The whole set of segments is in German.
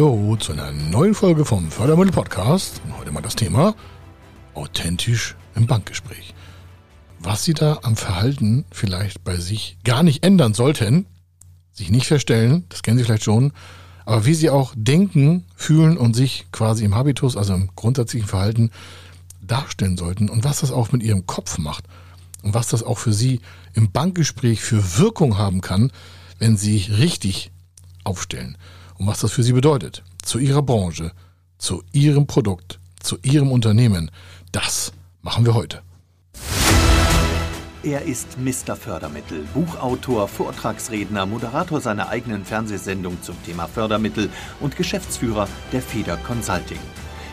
Hallo zu einer neuen Folge vom Fördermittel Podcast. Heute mal das Thema authentisch im Bankgespräch. Was Sie da am Verhalten vielleicht bei sich gar nicht ändern sollten, sich nicht verstellen, das kennen Sie vielleicht schon, aber wie Sie auch denken, fühlen und sich quasi im Habitus, also im grundsätzlichen Verhalten darstellen sollten und was das auch mit Ihrem Kopf macht und was das auch für Sie im Bankgespräch für Wirkung haben kann, wenn Sie sich richtig aufstellen und was das für Sie bedeutet, zu Ihrer Branche, zu Ihrem Produkt, zu Ihrem Unternehmen. Das machen wir heute. Er ist Mr. Fördermittel, Buchautor, Vortragsredner, Moderator seiner eigenen Fernsehsendung zum Thema Fördermittel und Geschäftsführer der Feder Consulting.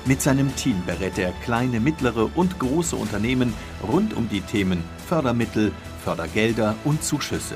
Mit seinem Team berät er kleine, mittlere und große Unternehmen rund um die Themen Fördermittel, Fördergelder und Zuschüsse.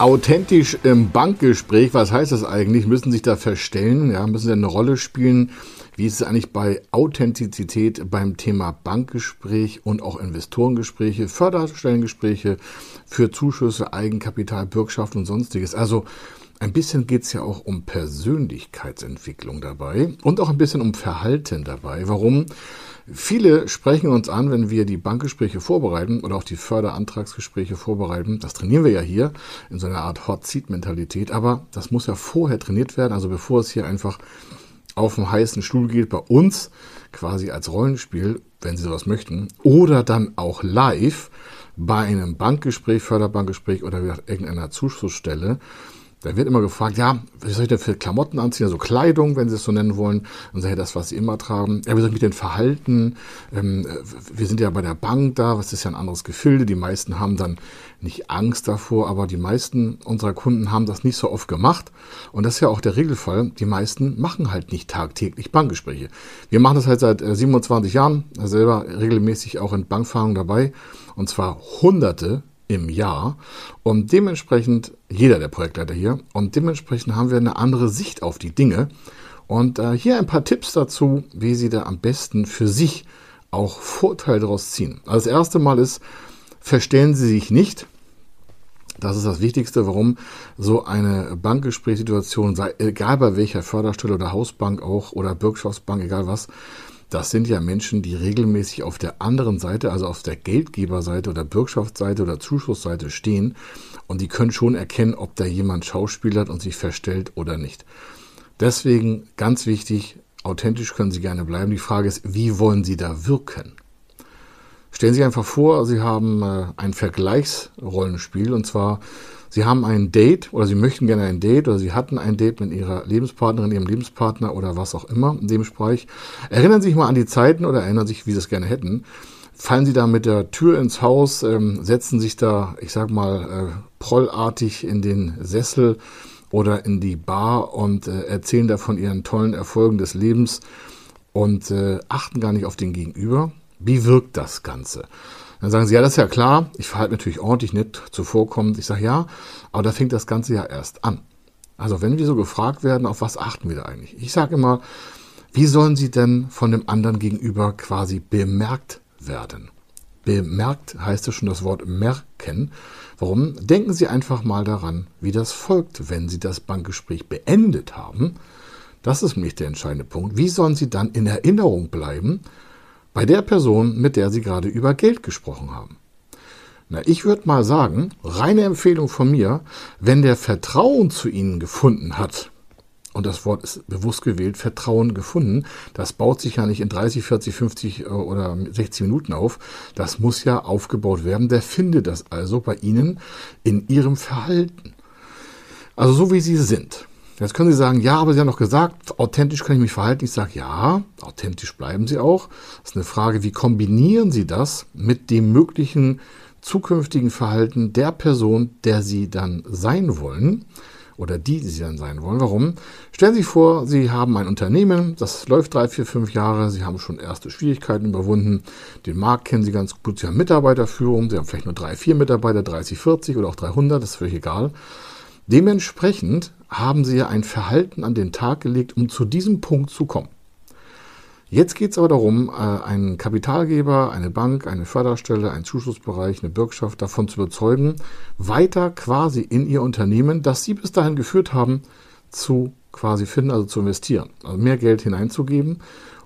Authentisch im Bankgespräch, was heißt das eigentlich? Müssen sich da verstellen? Ja, müssen sie eine Rolle spielen? Wie ist es eigentlich bei Authentizität beim Thema Bankgespräch und auch Investorengespräche, Förderstellengespräche für Zuschüsse, Eigenkapital, Bürgschaft und sonstiges? Also ein bisschen geht es ja auch um Persönlichkeitsentwicklung dabei und auch ein bisschen um Verhalten dabei. Warum? Viele sprechen uns an, wenn wir die Bankgespräche vorbereiten oder auch die Förderantragsgespräche vorbereiten. Das trainieren wir ja hier in so einer Art Hot Seat Mentalität, aber das muss ja vorher trainiert werden, also bevor es hier einfach auf dem heißen Stuhl geht bei uns, quasi als Rollenspiel, wenn Sie sowas möchten, oder dann auch live bei einem Bankgespräch, Förderbankgespräch oder irgendeiner Zuschussstelle. Da wird immer gefragt, ja, was soll ich denn für Klamotten anziehen? Also Kleidung, wenn Sie es so nennen wollen. Und sage das, was Sie immer tragen. Ja, wie soll ich mich denn verhalten? Ähm, wir sind ja bei der Bank da, was ist ja ein anderes Gefilde. Die meisten haben dann nicht Angst davor, aber die meisten unserer Kunden haben das nicht so oft gemacht. Und das ist ja auch der Regelfall. Die meisten machen halt nicht tagtäglich Bankgespräche. Wir machen das halt seit 27 äh, Jahren, selber regelmäßig auch in Bankfahrungen dabei. Und zwar hunderte im Jahr. Und dementsprechend, jeder der Projektleiter hier, und dementsprechend haben wir eine andere Sicht auf die Dinge. Und äh, hier ein paar Tipps dazu, wie Sie da am besten für sich auch Vorteile daraus ziehen. Also das erste Mal ist, verstellen Sie sich nicht. Das ist das Wichtigste, warum so eine Bankgesprächssituation, sei, egal bei welcher Förderstelle oder Hausbank auch oder Bürgschaftsbank, egal was, das sind ja Menschen, die regelmäßig auf der anderen Seite, also auf der Geldgeberseite oder Bürgschaftsseite oder Zuschussseite stehen und die können schon erkennen, ob da jemand schauspielert und sich verstellt oder nicht. Deswegen ganz wichtig, authentisch können Sie gerne bleiben. Die Frage ist, wie wollen Sie da wirken? Stellen Sie sich einfach vor, Sie haben äh, ein Vergleichsrollenspiel und zwar Sie haben ein Date oder Sie möchten gerne ein Date oder Sie hatten ein Date mit Ihrer Lebenspartnerin, Ihrem Lebenspartner oder was auch immer in dem Bereich. Erinnern Sie sich mal an die Zeiten oder erinnern sich, wie Sie es gerne hätten. Fallen Sie da mit der Tür ins Haus, ähm, setzen sich da, ich sag mal, äh, prollartig in den Sessel oder in die Bar und äh, erzählen da von Ihren tollen Erfolgen des Lebens und äh, achten gar nicht auf den Gegenüber. Wie wirkt das Ganze? Dann sagen sie, ja, das ist ja klar, ich verhalte natürlich ordentlich nett zuvorkommend. Ich sage, ja, aber da fängt das Ganze ja erst an. Also wenn wir so gefragt werden, auf was achten wir da eigentlich? Ich sage immer, wie sollen sie denn von dem anderen gegenüber quasi bemerkt werden? Bemerkt heißt ja schon das Wort merken. Warum? Denken Sie einfach mal daran, wie das folgt, wenn Sie das Bankgespräch beendet haben. Das ist nämlich der entscheidende Punkt. Wie sollen Sie dann in Erinnerung bleiben, bei der Person, mit der Sie gerade über Geld gesprochen haben. Na, ich würde mal sagen, reine Empfehlung von mir, wenn der Vertrauen zu Ihnen gefunden hat, und das Wort ist bewusst gewählt, Vertrauen gefunden, das baut sich ja nicht in 30, 40, 50 oder 60 Minuten auf, das muss ja aufgebaut werden, der findet das also bei Ihnen in Ihrem Verhalten. Also so wie Sie sind. Jetzt können Sie sagen, ja, aber Sie haben doch gesagt, authentisch kann ich mich verhalten. Ich sage, ja, authentisch bleiben Sie auch. Das ist eine Frage, wie kombinieren Sie das mit dem möglichen zukünftigen Verhalten der Person, der Sie dann sein wollen? oder die, die Sie dann sein wollen. Warum? Stellen Sie sich vor, Sie haben ein Unternehmen, das läuft drei, vier, fünf Jahre, Sie haben schon erste Schwierigkeiten überwunden, den Markt kennen Sie ganz gut, Sie haben Mitarbeiterführung, Sie haben vielleicht nur drei, vier Mitarbeiter, 30, 40 oder auch 300, das ist völlig egal. Dementsprechend haben Sie ja ein Verhalten an den Tag gelegt, um zu diesem Punkt zu kommen. Jetzt geht es aber darum, äh, einen Kapitalgeber, eine Bank, eine Förderstelle, einen Zuschussbereich, eine Bürgschaft davon zu überzeugen, weiter quasi in ihr Unternehmen, das sie bis dahin geführt haben, zu quasi finden, also zu investieren, also mehr Geld hineinzugeben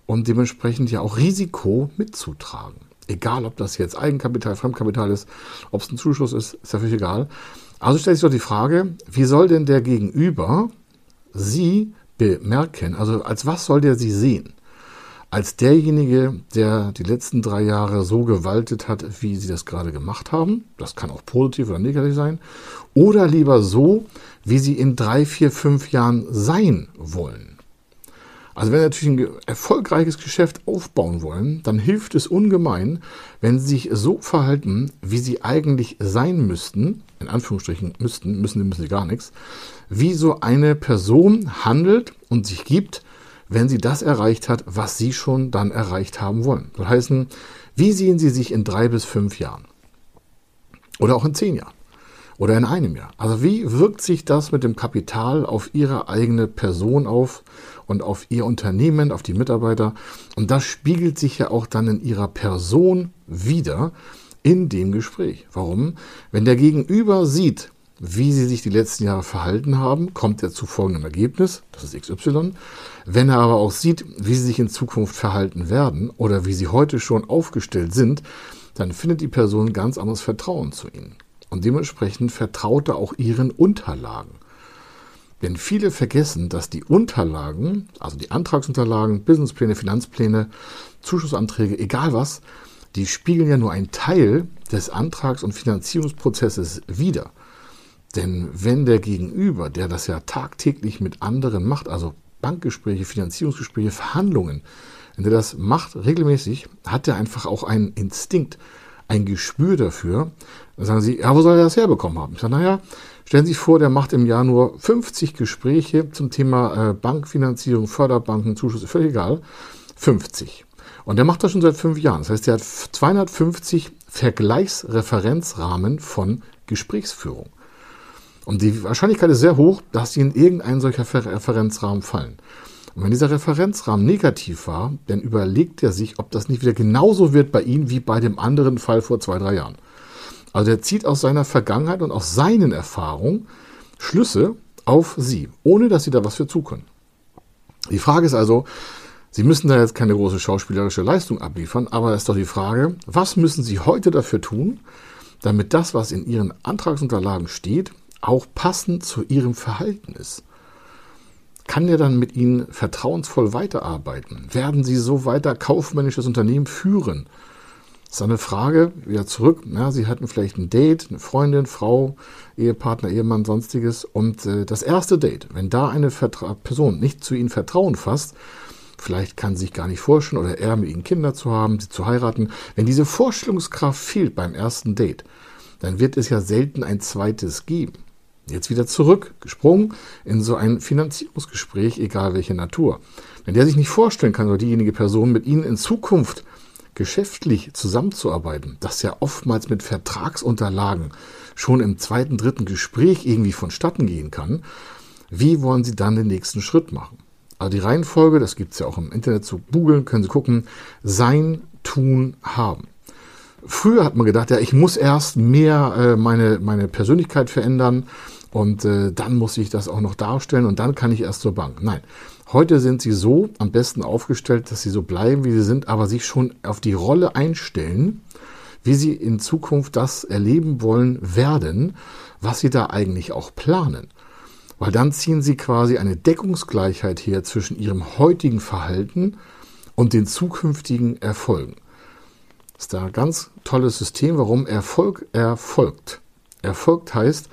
und dementsprechend ja auch Risiko mitzutragen. Egal, ob das jetzt Eigenkapital, Fremdkapital ist, ob es ein Zuschuss ist, ist ja völlig egal. Also stellt sich doch die Frage, wie soll denn der Gegenüber Sie bemerken? Also als was soll der Sie sehen? als derjenige, der die letzten drei Jahre so gewaltet hat, wie sie das gerade gemacht haben. Das kann auch positiv oder negativ sein. Oder lieber so, wie sie in drei, vier, fünf Jahren sein wollen. Also wenn Sie natürlich ein erfolgreiches Geschäft aufbauen wollen, dann hilft es ungemein, wenn Sie sich so verhalten, wie Sie eigentlich sein müssten, in Anführungsstrichen müssten, müssen, müssen Sie gar nichts, wie so eine Person handelt und sich gibt, wenn sie das erreicht hat, was sie schon dann erreicht haben wollen. Das heißt, wie sehen Sie sich in drei bis fünf Jahren? Oder auch in zehn Jahren? Oder in einem Jahr? Also wie wirkt sich das mit dem Kapital auf Ihre eigene Person auf und auf Ihr Unternehmen, auf die Mitarbeiter? Und das spiegelt sich ja auch dann in Ihrer Person wieder in dem Gespräch. Warum? Wenn der Gegenüber sieht, wie sie sich die letzten Jahre verhalten haben, kommt er zu folgendem Ergebnis, das ist XY. Wenn er aber auch sieht, wie sie sich in Zukunft verhalten werden oder wie sie heute schon aufgestellt sind, dann findet die Person ganz anderes Vertrauen zu ihnen. Und dementsprechend vertraut er auch ihren Unterlagen. Denn viele vergessen, dass die Unterlagen, also die Antragsunterlagen, Businesspläne, Finanzpläne, Zuschussanträge, egal was, die spiegeln ja nur einen Teil des Antrags- und Finanzierungsprozesses wider. Denn wenn der Gegenüber, der das ja tagtäglich mit anderen macht, also Bankgespräche, Finanzierungsgespräche, Verhandlungen, wenn der das macht regelmäßig, hat er einfach auch einen Instinkt, ein Gespür dafür. Dann sagen Sie, ja, wo soll er das herbekommen haben? Ich sage, naja, stellen Sie sich vor, der macht im Jahr nur 50 Gespräche zum Thema äh, Bankfinanzierung, Förderbanken, Zuschuss, völlig egal. 50. Und der macht das schon seit fünf Jahren. Das heißt, er hat 250 Vergleichsreferenzrahmen von Gesprächsführung. Und die Wahrscheinlichkeit ist sehr hoch, dass sie in irgendeinen solcher Referenzrahmen fallen. Und wenn dieser Referenzrahmen negativ war, dann überlegt er sich, ob das nicht wieder genauso wird bei Ihnen wie bei dem anderen Fall vor zwei, drei Jahren. Also er zieht aus seiner Vergangenheit und aus seinen Erfahrungen Schlüsse auf Sie, ohne dass Sie da was für zukönnen. Die Frage ist also, Sie müssen da jetzt keine große schauspielerische Leistung abliefern, aber es ist doch die Frage, was müssen Sie heute dafür tun, damit das, was in Ihren Antragsunterlagen steht, auch passend zu ihrem Verhalten ist. Kann er dann mit ihnen vertrauensvoll weiterarbeiten? Werden sie so weiter kaufmännisches Unternehmen führen? Das ist eine Frage, wieder zurück. Ja, sie hatten vielleicht ein Date, eine Freundin, Frau, Ehepartner, Ehemann, sonstiges. Und äh, das erste Date, wenn da eine Vertra Person nicht zu ihnen Vertrauen fasst, vielleicht kann sie sich gar nicht vorstellen oder er mit ihnen Kinder zu haben, sie zu heiraten, wenn diese Vorstellungskraft fehlt beim ersten Date, dann wird es ja selten ein zweites geben. Jetzt wieder zurückgesprungen in so ein Finanzierungsgespräch, egal welche Natur. Wenn der sich nicht vorstellen kann, oder diejenige Person mit Ihnen in Zukunft geschäftlich zusammenzuarbeiten, das ja oftmals mit Vertragsunterlagen schon im zweiten, dritten Gespräch irgendwie vonstatten gehen kann, wie wollen Sie dann den nächsten Schritt machen? Also die Reihenfolge, das gibt es ja auch im Internet zu googeln, können Sie gucken, sein, tun, haben. Früher hat man gedacht, ja, ich muss erst mehr äh, meine, meine Persönlichkeit verändern und äh, dann muss ich das auch noch darstellen und dann kann ich erst zur Bank. Nein, heute sind sie so am besten aufgestellt, dass sie so bleiben, wie sie sind, aber sich schon auf die Rolle einstellen, wie sie in Zukunft das erleben wollen werden, was sie da eigentlich auch planen. Weil dann ziehen sie quasi eine Deckungsgleichheit her zwischen ihrem heutigen Verhalten und den zukünftigen Erfolgen. Das ist da ein ganz tolles System, warum Erfolg erfolgt. Erfolgt heißt,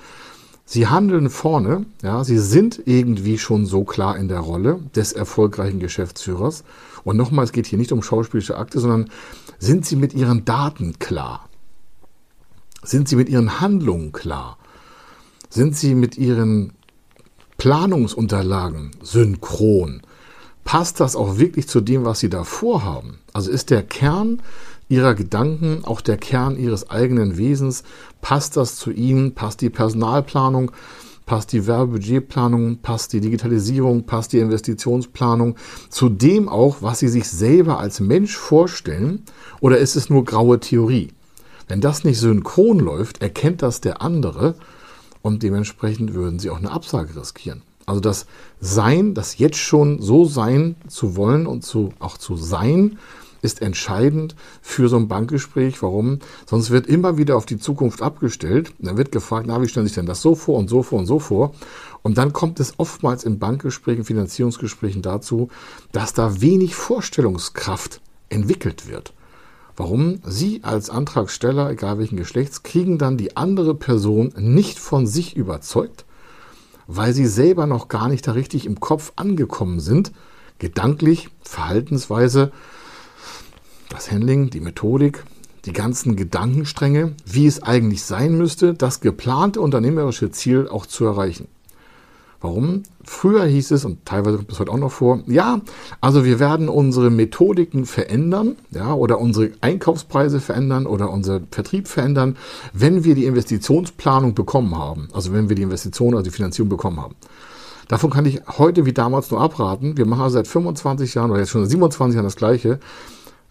sie handeln vorne, ja, sie sind irgendwie schon so klar in der Rolle des erfolgreichen Geschäftsführers. Und nochmal, es geht hier nicht um schauspielische Akte, sondern sind sie mit ihren Daten klar? Sind sie mit ihren Handlungen klar? Sind sie mit ihren Planungsunterlagen synchron? Passt das auch wirklich zu dem, was Sie da vorhaben? Also ist der Kern Ihrer Gedanken, auch der Kern Ihres eigenen Wesens, passt das zu Ihnen? Passt die Personalplanung? Passt die Werbebudgetplanung? Passt die Digitalisierung? Passt die Investitionsplanung? Zu dem auch, was Sie sich selber als Mensch vorstellen? Oder ist es nur graue Theorie? Wenn das nicht synchron läuft, erkennt das der andere und dementsprechend würden sie auch eine Absage riskieren. Also das Sein, das jetzt schon so sein zu wollen und zu, auch zu sein, ist entscheidend für so ein Bankgespräch. Warum? Sonst wird immer wieder auf die Zukunft abgestellt. Dann wird gefragt, na, wie stellen Sie sich denn das so vor und so vor und so vor? Und dann kommt es oftmals in Bankgesprächen, Finanzierungsgesprächen dazu, dass da wenig Vorstellungskraft entwickelt wird. Warum? Sie als Antragsteller, egal welchen Geschlechts, kriegen dann die andere Person nicht von sich überzeugt, weil sie selber noch gar nicht da richtig im Kopf angekommen sind, gedanklich, Verhaltensweise, das Handling, die Methodik, die ganzen Gedankenstränge, wie es eigentlich sein müsste, das geplante unternehmerische Ziel auch zu erreichen. Warum? Früher hieß es, und teilweise kommt es heute auch noch vor, ja, also wir werden unsere Methodiken verändern, ja, oder unsere Einkaufspreise verändern oder unser Vertrieb verändern, wenn wir die Investitionsplanung bekommen haben. Also wenn wir die Investition, also die Finanzierung bekommen haben. Davon kann ich heute wie damals nur abraten. Wir machen also seit 25 Jahren oder jetzt schon seit 27 Jahren das Gleiche.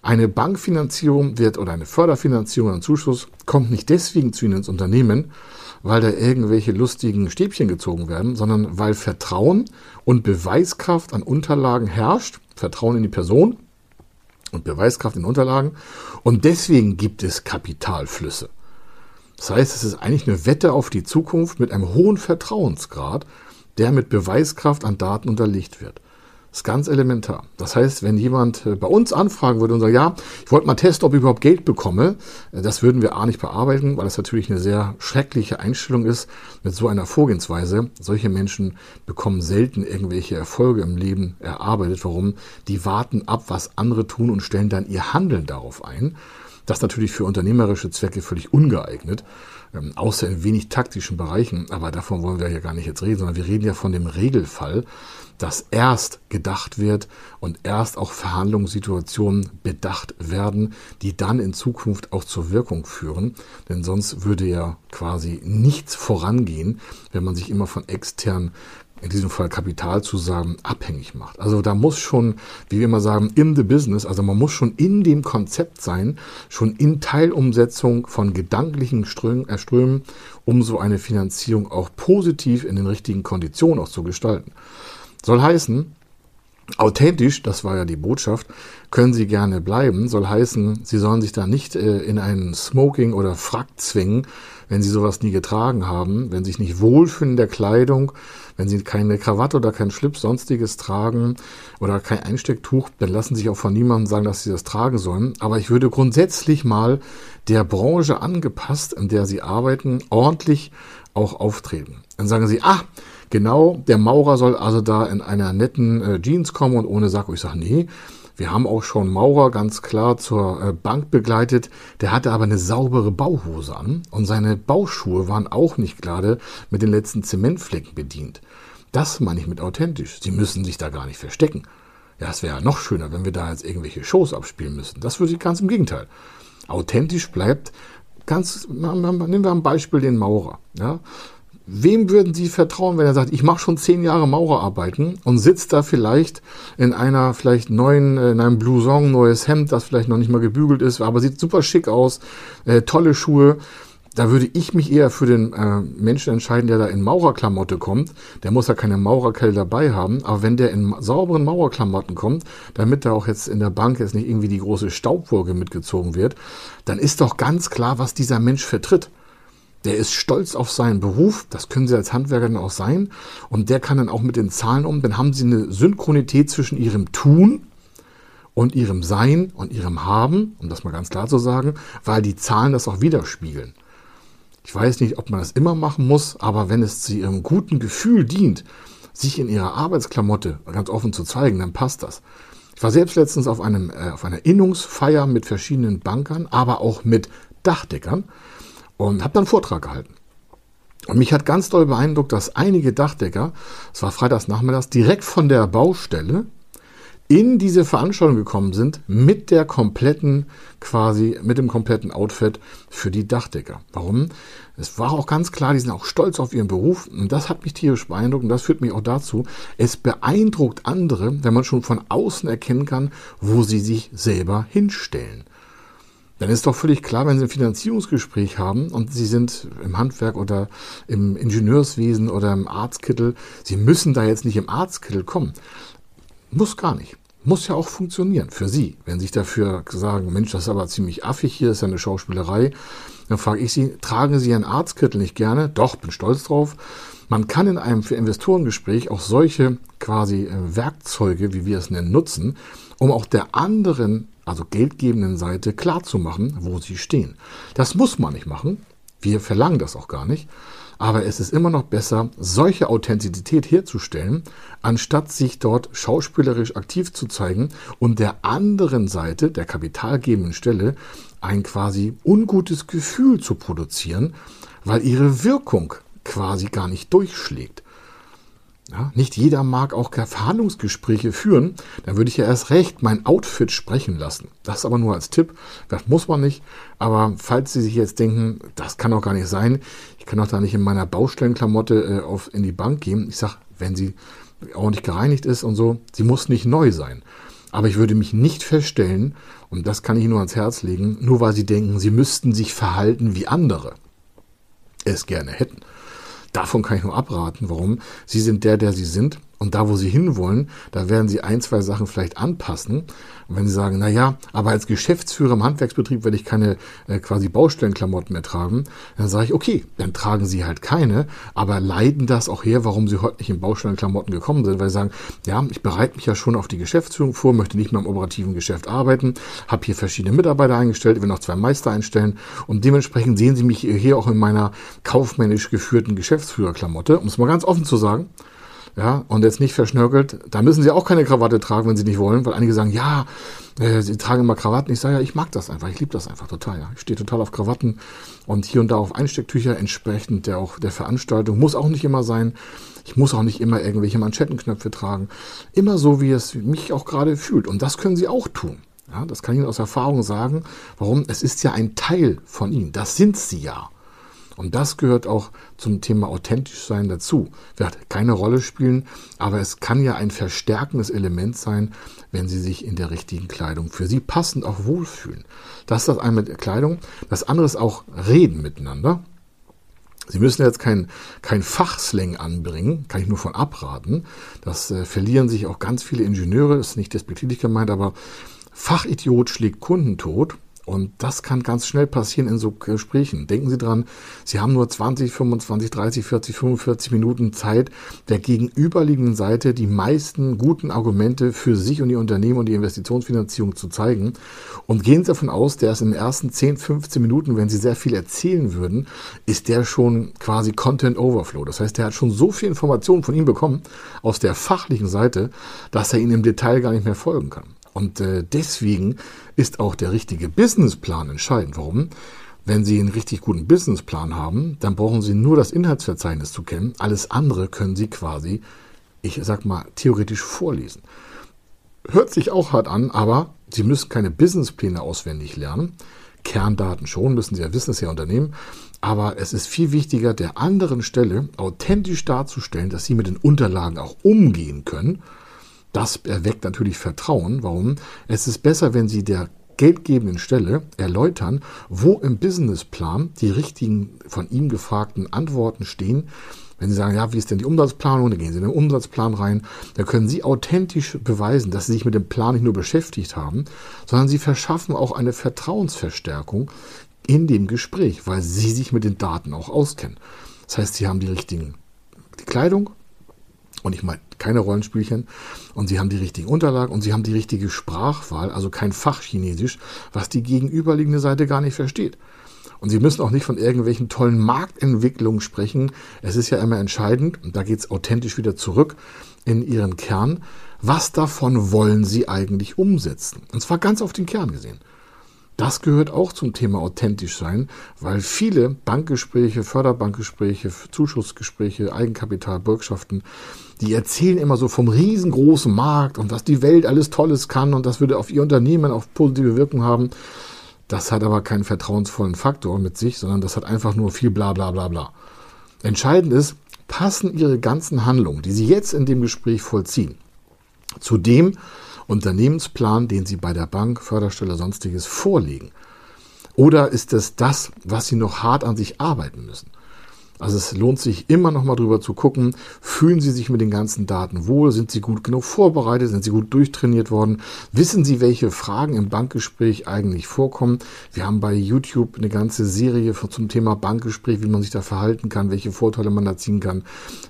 Eine Bankfinanzierung wird oder eine Förderfinanzierung, ein Zuschuss kommt nicht deswegen zu Ihnen ins Unternehmen, weil da irgendwelche lustigen Stäbchen gezogen werden, sondern weil Vertrauen und Beweiskraft an Unterlagen herrscht, Vertrauen in die Person und Beweiskraft in Unterlagen und deswegen gibt es Kapitalflüsse. Das heißt, es ist eigentlich eine Wette auf die Zukunft mit einem hohen Vertrauensgrad, der mit Beweiskraft an Daten unterlegt wird. Das ist ganz elementar. Das heißt, wenn jemand äh, bei uns anfragen würde und sagt, ja, ich wollte mal testen, ob ich überhaupt Geld bekomme, äh, das würden wir A nicht bearbeiten, weil es natürlich eine sehr schreckliche Einstellung ist mit so einer Vorgehensweise. Solche Menschen bekommen selten irgendwelche Erfolge im Leben erarbeitet. Warum? Die warten ab, was andere tun und stellen dann ihr Handeln darauf ein. Das ist natürlich für unternehmerische Zwecke völlig ungeeignet, ähm, außer in wenig taktischen Bereichen. Aber davon wollen wir ja gar nicht jetzt reden, sondern wir reden ja von dem Regelfall, dass erst gedacht wird und erst auch Verhandlungssituationen bedacht werden, die dann in Zukunft auch zur Wirkung führen. Denn sonst würde ja quasi nichts vorangehen, wenn man sich immer von externen in diesem Fall Kapitalzusagen abhängig macht. Also da muss schon, wie wir immer sagen, in the business, also man muss schon in dem Konzept sein, schon in Teilumsetzung von gedanklichen Strömen, um so eine Finanzierung auch positiv in den richtigen Konditionen auch zu gestalten. Soll heißen, authentisch, das war ja die Botschaft, können Sie gerne bleiben. Soll heißen, Sie sollen sich da nicht äh, in einen Smoking oder Frack zwingen, wenn Sie sowas nie getragen haben, wenn Sie sich nicht wohlfühlen in der Kleidung, wenn Sie keine Krawatte oder kein Schlips sonstiges tragen oder kein Einstecktuch, dann lassen sich auch von niemandem sagen, dass Sie das tragen sollen. Aber ich würde grundsätzlich mal der Branche angepasst, in der Sie arbeiten, ordentlich auch auftreten. Dann sagen Sie, ah, Genau, der Maurer soll also da in einer netten äh, Jeans kommen und ohne Sack. Ich sage, nee, wir haben auch schon Maurer ganz klar zur äh, Bank begleitet. Der hatte aber eine saubere Bauhose an und seine Bauschuhe waren auch nicht gerade mit den letzten Zementflecken bedient. Das meine ich mit authentisch. Sie müssen sich da gar nicht verstecken. Ja, es wäre ja noch schöner, wenn wir da jetzt irgendwelche Shows abspielen müssen. Das würde ich ganz im Gegenteil. Authentisch bleibt ganz, nehmen wir ein Beispiel den Maurer. Ja, Wem würden Sie vertrauen, wenn er sagt, ich mache schon zehn Jahre Maurerarbeiten und sitzt da vielleicht in einer vielleicht neuen, äh, in einem Blouson, neues Hemd, das vielleicht noch nicht mal gebügelt ist, aber sieht super schick aus, äh, tolle Schuhe. Da würde ich mich eher für den äh, Menschen entscheiden, der da in Maurerklamotte kommt. Der muss ja keine Maurerkelle dabei haben, aber wenn der in sauberen Maurerklamotten kommt, damit da auch jetzt in der Bank jetzt nicht irgendwie die große Staubwolke mitgezogen wird, dann ist doch ganz klar, was dieser Mensch vertritt. Der ist stolz auf seinen Beruf, das können Sie als Handwerker dann auch sein, und der kann dann auch mit den Zahlen um, dann haben Sie eine Synchronität zwischen Ihrem Tun und Ihrem Sein und Ihrem Haben, um das mal ganz klar zu sagen, weil die Zahlen das auch widerspiegeln. Ich weiß nicht, ob man das immer machen muss, aber wenn es zu Ihrem guten Gefühl dient, sich in Ihrer Arbeitsklamotte ganz offen zu zeigen, dann passt das. Ich war selbst letztens auf, einem, äh, auf einer Innungsfeier mit verschiedenen Bankern, aber auch mit Dachdeckern und habe dann einen Vortrag gehalten. Und mich hat ganz doll beeindruckt, dass einige Dachdecker, es war freitags nachmittags, direkt von der Baustelle in diese Veranstaltung gekommen sind mit der kompletten, quasi mit dem kompletten Outfit für die Dachdecker. Warum? Es war auch ganz klar, die sind auch stolz auf ihren Beruf und das hat mich tierisch beeindruckt und das führt mich auch dazu, es beeindruckt andere, wenn man schon von außen erkennen kann, wo sie sich selber hinstellen. Dann ist doch völlig klar, wenn Sie ein Finanzierungsgespräch haben und Sie sind im Handwerk oder im Ingenieurswesen oder im Arztkittel, Sie müssen da jetzt nicht im Arztkittel kommen. Muss gar nicht. Muss ja auch funktionieren für Sie. Wenn Sie sich dafür sagen, Mensch, das ist aber ziemlich affig hier, ist ja eine Schauspielerei, dann frage ich Sie, tragen Sie Ihren Arztkittel nicht gerne? Doch, bin stolz drauf. Man kann in einem für Investorengespräch auch solche quasi äh, Werkzeuge, wie wir es nennen, nutzen, um auch der anderen, also geldgebenden Seite klarzumachen, wo sie stehen. Das muss man nicht machen. Wir verlangen das auch gar nicht. Aber es ist immer noch besser, solche Authentizität herzustellen, anstatt sich dort schauspielerisch aktiv zu zeigen und der anderen Seite, der kapitalgebenden Stelle, ein quasi ungutes Gefühl zu produzieren, weil ihre Wirkung quasi gar nicht durchschlägt. Ja, nicht jeder mag auch Verhandlungsgespräche führen. Dann würde ich ja erst recht mein Outfit sprechen lassen. Das aber nur als Tipp. Das muss man nicht. Aber falls Sie sich jetzt denken, das kann doch gar nicht sein, ich kann doch da nicht in meiner Baustellenklamotte äh, auf, in die Bank gehen. Ich sage, wenn sie ordentlich gereinigt ist und so, sie muss nicht neu sein. Aber ich würde mich nicht feststellen, und das kann ich nur ans Herz legen, nur weil Sie denken, Sie müssten sich verhalten wie andere es gerne hätten. Davon kann ich nur abraten. Warum? Sie sind der, der Sie sind. Und da, wo Sie hinwollen, da werden Sie ein, zwei Sachen vielleicht anpassen. Und wenn Sie sagen, na ja, aber als Geschäftsführer im Handwerksbetrieb werde ich keine äh, quasi Baustellenklamotten mehr tragen, dann sage ich, okay, dann tragen Sie halt keine, aber leiden das auch her, warum Sie heute nicht in Baustellenklamotten gekommen sind, weil Sie sagen, ja, ich bereite mich ja schon auf die Geschäftsführung vor, möchte nicht mehr im operativen Geschäft arbeiten, habe hier verschiedene Mitarbeiter eingestellt, will noch zwei Meister einstellen. Und dementsprechend sehen Sie mich hier auch in meiner kaufmännisch geführten Geschäftsführerklamotte, um es mal ganz offen zu sagen ja, und jetzt nicht verschnörkelt, da müssen sie auch keine Krawatte tragen, wenn sie nicht wollen, weil einige sagen, ja, äh, sie tragen immer Krawatten. Ich sage ja, ich mag das einfach, ich liebe das einfach total, ja. Ich stehe total auf Krawatten und hier und da auf Einstecktücher entsprechend der auch der Veranstaltung. Muss auch nicht immer sein. Ich muss auch nicht immer irgendwelche Manschettenknöpfe tragen. Immer so, wie es mich auch gerade fühlt. Und das können sie auch tun. Ja, das kann ich Ihnen aus Erfahrung sagen. Warum? Es ist ja ein Teil von Ihnen. Das sind Sie ja. Und das gehört auch zum Thema authentisch sein dazu. Wird keine Rolle spielen, aber es kann ja ein verstärkendes Element sein, wenn Sie sich in der richtigen Kleidung für Sie passend auch wohlfühlen. Das ist das eine mit Kleidung. Das andere ist auch Reden miteinander. Sie müssen jetzt kein, kein Fachslang anbringen, kann ich nur von abraten. Das äh, verlieren sich auch ganz viele Ingenieure, ist nicht despektierlich gemeint, aber Fachidiot schlägt Kundentod. Und das kann ganz schnell passieren in so Gesprächen. Denken Sie dran, Sie haben nur 20, 25, 30, 40, 45 Minuten Zeit, der gegenüberliegenden Seite die meisten guten Argumente für sich und Ihr Unternehmen und die Investitionsfinanzierung zu zeigen. Und gehen Sie davon aus, der ist in den ersten 10, 15 Minuten, wenn Sie sehr viel erzählen würden, ist der schon quasi Content Overflow. Das heißt, der hat schon so viel Informationen von Ihnen bekommen aus der fachlichen Seite, dass er Ihnen im Detail gar nicht mehr folgen kann. Und äh, deswegen ist auch der richtige Businessplan entscheidend. Warum? Wenn Sie einen richtig guten Businessplan haben, dann brauchen Sie nur das Inhaltsverzeichnis zu kennen. Alles andere können Sie quasi, ich sag mal, theoretisch vorlesen. Hört sich auch hart an, aber Sie müssen keine Businesspläne auswendig lernen. Kerndaten schon, müssen Sie ja wissen, das ist ja Unternehmen. Aber es ist viel wichtiger, der anderen Stelle authentisch darzustellen, dass Sie mit den Unterlagen auch umgehen können das erweckt natürlich Vertrauen. Warum? Es ist besser, wenn Sie der geldgebenden Stelle erläutern, wo im Businessplan die richtigen von ihm gefragten Antworten stehen. Wenn Sie sagen, ja, wie ist denn die Umsatzplanung, dann gehen Sie in den Umsatzplan rein. Dann können Sie authentisch beweisen, dass Sie sich mit dem Plan nicht nur beschäftigt haben, sondern Sie verschaffen auch eine Vertrauensverstärkung in dem Gespräch, weil Sie sich mit den Daten auch auskennen. Das heißt, Sie haben die richtigen die Kleidung, und ich meine keine Rollenspielchen. Und sie haben die richtigen Unterlagen und sie haben die richtige Sprachwahl, also kein Fachchinesisch, was die gegenüberliegende Seite gar nicht versteht. Und Sie müssen auch nicht von irgendwelchen tollen Marktentwicklungen sprechen. Es ist ja immer entscheidend, und da geht es authentisch wieder zurück in Ihren Kern, was davon wollen Sie eigentlich umsetzen? Und zwar ganz auf den Kern gesehen. Das gehört auch zum Thema authentisch sein, weil viele Bankgespräche, Förderbankgespräche, Zuschussgespräche, Eigenkapital, Bürgschaften, die erzählen immer so vom riesengroßen Markt und was die Welt alles Tolles kann und das würde auf ihr Unternehmen auch positive Wirkung haben. Das hat aber keinen vertrauensvollen Faktor mit sich, sondern das hat einfach nur viel bla bla bla bla. Entscheidend ist, passen Ihre ganzen Handlungen, die Sie jetzt in dem Gespräch vollziehen, zu dem, Unternehmensplan, den Sie bei der Bank, Förderstelle, sonstiges vorlegen? Oder ist es das, was Sie noch hart an sich arbeiten müssen? Also es lohnt sich immer noch mal drüber zu gucken, fühlen Sie sich mit den ganzen Daten wohl, sind Sie gut genug vorbereitet, sind Sie gut durchtrainiert worden, wissen Sie, welche Fragen im Bankgespräch eigentlich vorkommen. Wir haben bei YouTube eine ganze Serie zum Thema Bankgespräch, wie man sich da verhalten kann, welche Vorteile man da ziehen kann.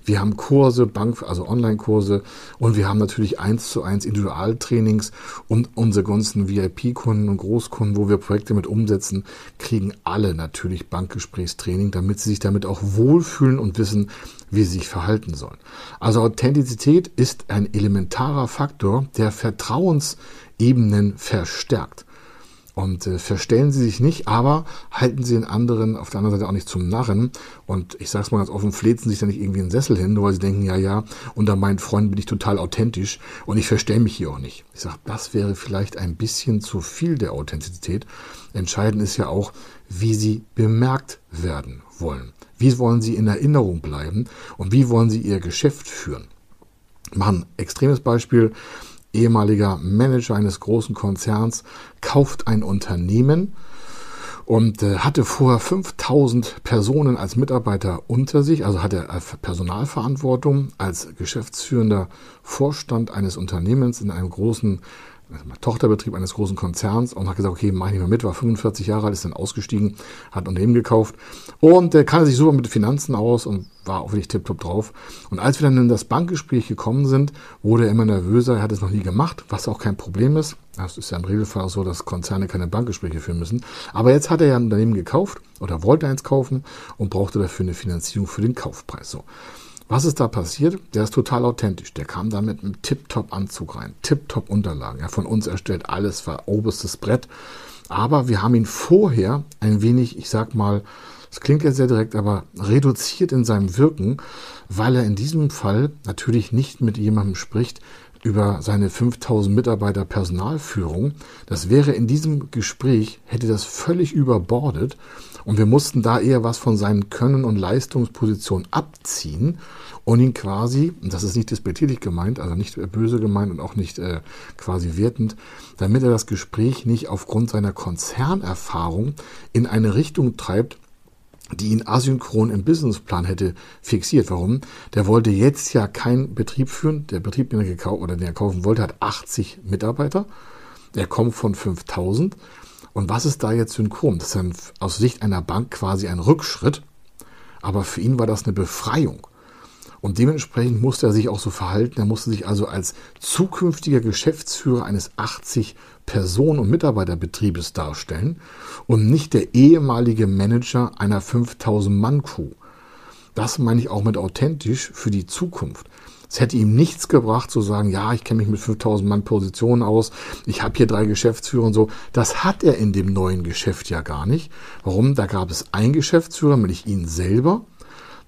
Wir haben Kurse, Bank, also Online-Kurse. Und wir haben natürlich eins zu eins Individualtrainings. Und unsere ganzen VIP-Kunden und Großkunden, wo wir Projekte mit umsetzen, kriegen alle natürlich Bankgesprächstraining, damit sie sich damit auch wohlfühlen und wissen, wie sie sich verhalten sollen. Also Authentizität ist ein elementarer Faktor, der Vertrauensebenen verstärkt. Und äh, verstellen Sie sich nicht, aber halten Sie den anderen auf der anderen Seite auch nicht zum Narren. Und ich sage es mal ganz offen, flezen sich da nicht irgendwie einen Sessel hin, nur weil Sie denken, ja, ja, unter meinen Freunden bin ich total authentisch und ich verstelle mich hier auch nicht. Ich sage, das wäre vielleicht ein bisschen zu viel der Authentizität. Entscheidend ist ja auch, wie Sie bemerkt werden wollen. Wie wollen Sie in Erinnerung bleiben und wie wollen Sie Ihr Geschäft führen? Machen extremes Beispiel. Ehemaliger Manager eines großen Konzerns kauft ein Unternehmen und äh, hatte vorher 5000 Personen als Mitarbeiter unter sich, also hatte er Personalverantwortung als geschäftsführender Vorstand eines Unternehmens in einem großen Tochterbetrieb eines großen Konzerns und hat gesagt, okay, mach ich nicht mehr mit, war 45 Jahre alt, ist dann ausgestiegen, hat ein Unternehmen gekauft und der kannte sich super mit Finanzen aus und war auch wirklich tipptopp drauf. Und als wir dann in das Bankgespräch gekommen sind, wurde er immer nervöser, er hat es noch nie gemacht, was auch kein Problem ist. Das ist ja im Regelfall auch so, dass Konzerne keine Bankgespräche führen müssen. Aber jetzt hat er ja ein Unternehmen gekauft oder wollte eins kaufen und brauchte dafür eine Finanzierung für den Kaufpreis. So. Was ist da passiert? Der ist total authentisch. Der kam da mit einem Tip-Top-Anzug rein, Tip-Top-Unterlagen. Ja, von uns erstellt, alles war oberstes Brett. Aber wir haben ihn vorher ein wenig, ich sag mal, das klingt ja sehr direkt, aber reduziert in seinem Wirken, weil er in diesem Fall natürlich nicht mit jemandem spricht über seine 5000 Mitarbeiter Personalführung. Das wäre in diesem Gespräch, hätte das völlig überbordet und wir mussten da eher was von seinen Können und Leistungspositionen abziehen und ihn quasi, und das ist nicht despektierlich gemeint, also nicht böse gemeint und auch nicht äh, quasi wertend, damit er das Gespräch nicht aufgrund seiner Konzernerfahrung in eine Richtung treibt, die ihn asynchron im Businessplan hätte fixiert. Warum? Der wollte jetzt ja keinen Betrieb führen. Der Betrieb, den er gekauft oder den er kaufen wollte, hat 80 Mitarbeiter. Er kommt von 5000 und was ist da jetzt synchron? Das ist ein, aus Sicht einer Bank quasi ein Rückschritt, aber für ihn war das eine Befreiung. Und dementsprechend musste er sich auch so verhalten. Er musste sich also als zukünftiger Geschäftsführer eines 80 Personen- und Mitarbeiterbetriebes darstellen und nicht der ehemalige Manager einer 5000 Mann Crew. Das meine ich auch mit authentisch für die Zukunft. Es hätte ihm nichts gebracht zu sagen, ja, ich kenne mich mit 5000 Mann Positionen aus, ich habe hier drei Geschäftsführer und so. Das hat er in dem neuen Geschäft ja gar nicht. Warum? Da gab es einen Geschäftsführer, nämlich ihn selber.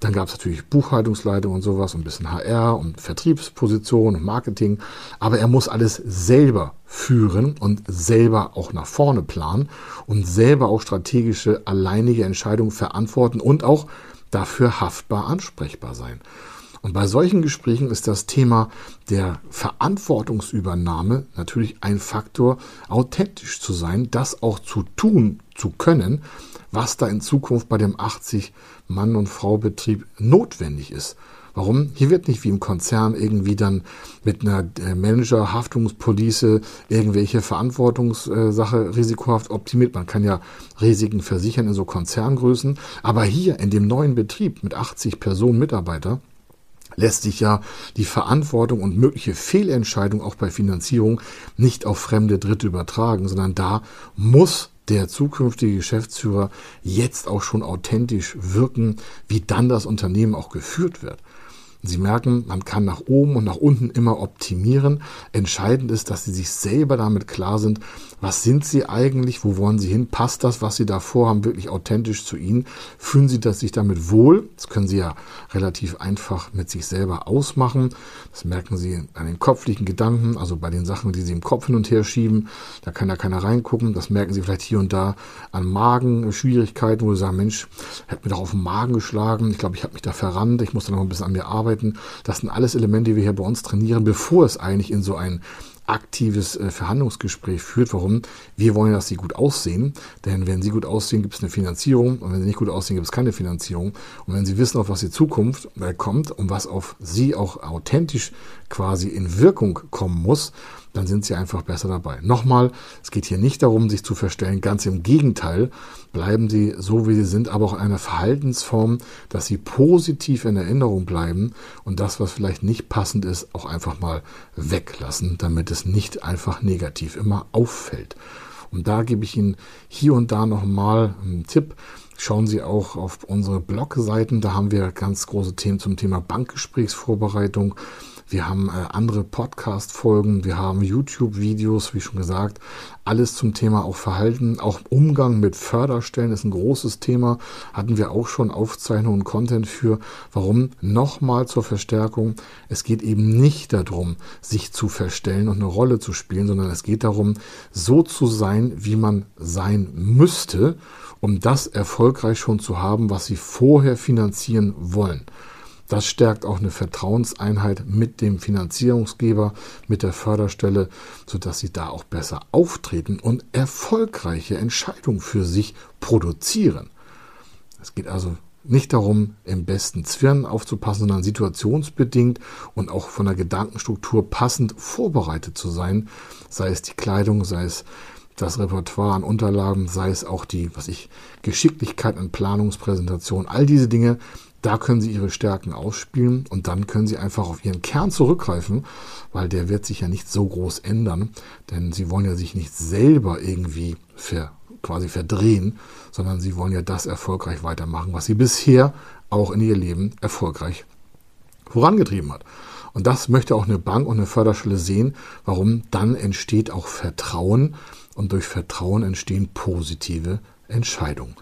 Dann gab es natürlich Buchhaltungsleitung und sowas und ein bisschen HR und Vertriebsposition und Marketing. Aber er muss alles selber führen und selber auch nach vorne planen und selber auch strategische, alleinige Entscheidungen verantworten und auch dafür haftbar ansprechbar sein. Und bei solchen Gesprächen ist das Thema der Verantwortungsübernahme natürlich ein Faktor, authentisch zu sein, das auch zu tun zu können, was da in Zukunft bei dem 80 Mann- und Frau-Betrieb notwendig ist. Warum? Hier wird nicht wie im Konzern irgendwie dann mit einer äh, Manager-Haftungspolice irgendwelche Verantwortungssache risikohaft optimiert. Man kann ja Risiken versichern in so Konzerngrößen. Aber hier in dem neuen Betrieb mit 80 Personen Mitarbeiter lässt sich ja die Verantwortung und mögliche Fehlentscheidung auch bei Finanzierung nicht auf fremde Dritte übertragen, sondern da muss der zukünftige Geschäftsführer jetzt auch schon authentisch wirken, wie dann das Unternehmen auch geführt wird. Sie merken, man kann nach oben und nach unten immer optimieren. Entscheidend ist, dass Sie sich selber damit klar sind, was sind Sie eigentlich, wo wollen Sie hin, passt das, was Sie da vorhaben, wirklich authentisch zu Ihnen, fühlen Sie das sich damit wohl, das können Sie ja relativ einfach mit sich selber ausmachen, das merken Sie an den kopflichen Gedanken, also bei den Sachen, die Sie im Kopf hin und her schieben, da kann ja keiner reingucken, das merken Sie vielleicht hier und da an Magenschwierigkeiten, wo Sie sagen, Mensch, hätte mir doch auf den Magen geschlagen, ich glaube, ich habe mich da verrannt, ich muss da noch ein bisschen an mir arbeiten, das sind alles Elemente, die wir hier bei uns trainieren, bevor es eigentlich in so ein aktives äh, Verhandlungsgespräch führt. Warum? Wir wollen, dass sie gut aussehen. Denn wenn sie gut aussehen, gibt es eine Finanzierung. Und wenn sie nicht gut aussehen, gibt es keine Finanzierung. Und wenn sie wissen, auf was die Zukunft äh, kommt und was auf sie auch authentisch quasi in Wirkung kommen muss, dann sind sie einfach besser dabei. Nochmal, es geht hier nicht darum, sich zu verstellen. Ganz im Gegenteil, bleiben sie so, wie sie sind, aber auch in einer Verhaltensform, dass sie positiv in Erinnerung bleiben und das, was vielleicht nicht passend ist, auch einfach mal weglassen, damit es nicht einfach negativ immer auffällt. Und da gebe ich Ihnen hier und da nochmal einen Tipp. Schauen Sie auch auf unsere Blogseiten, da haben wir ganz große Themen zum Thema Bankgesprächsvorbereitung. Wir haben äh, andere Podcast-Folgen, wir haben YouTube-Videos, wie schon gesagt, alles zum Thema auch Verhalten, auch Umgang mit Förderstellen ist ein großes Thema. Hatten wir auch schon Aufzeichnungen und Content für. Warum? Nochmal zur Verstärkung. Es geht eben nicht darum, sich zu verstellen und eine Rolle zu spielen, sondern es geht darum, so zu sein, wie man sein müsste, um das erfolgreich schon zu haben, was sie vorher finanzieren wollen. Das stärkt auch eine Vertrauenseinheit mit dem Finanzierungsgeber, mit der Förderstelle, sodass sie da auch besser auftreten und erfolgreiche Entscheidungen für sich produzieren. Es geht also nicht darum, im besten Zwirn aufzupassen, sondern situationsbedingt und auch von der Gedankenstruktur passend vorbereitet zu sein, sei es die Kleidung, sei es das Repertoire an Unterlagen, sei es auch die, was ich, Geschicklichkeit an Planungspräsentation, all diese Dinge da können Sie Ihre Stärken ausspielen und dann können Sie einfach auf Ihren Kern zurückgreifen, weil der wird sich ja nicht so groß ändern, denn Sie wollen ja sich nicht selber irgendwie ver, quasi verdrehen, sondern Sie wollen ja das erfolgreich weitermachen, was Sie bisher auch in Ihr Leben erfolgreich vorangetrieben hat. Und das möchte auch eine Bank und eine Förderstelle sehen. Warum? Dann entsteht auch Vertrauen und durch Vertrauen entstehen positive Entscheidungen.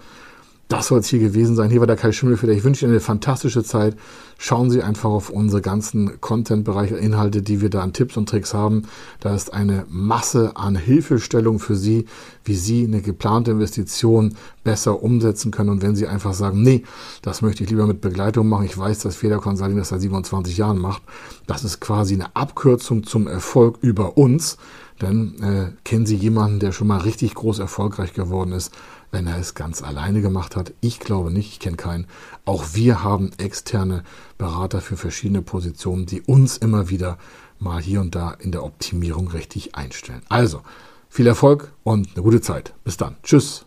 Das soll es hier gewesen sein. Hier war der Kai Schimmelfeder. Ich wünsche Ihnen eine fantastische Zeit. Schauen Sie einfach auf unsere ganzen Content-Bereiche, Inhalte, die wir da an Tipps und Tricks haben. Da ist eine Masse an Hilfestellung für Sie, wie Sie eine geplante Investition besser umsetzen können. Und wenn Sie einfach sagen, nee, das möchte ich lieber mit Begleitung machen. Ich weiß, dass Feder Consulting das seit 27 Jahren macht. Das ist quasi eine Abkürzung zum Erfolg über uns. Denn äh, kennen Sie jemanden, der schon mal richtig groß erfolgreich geworden ist? Wenn er es ganz alleine gemacht hat. Ich glaube nicht, ich kenne keinen. Auch wir haben externe Berater für verschiedene Positionen, die uns immer wieder mal hier und da in der Optimierung richtig einstellen. Also, viel Erfolg und eine gute Zeit. Bis dann. Tschüss.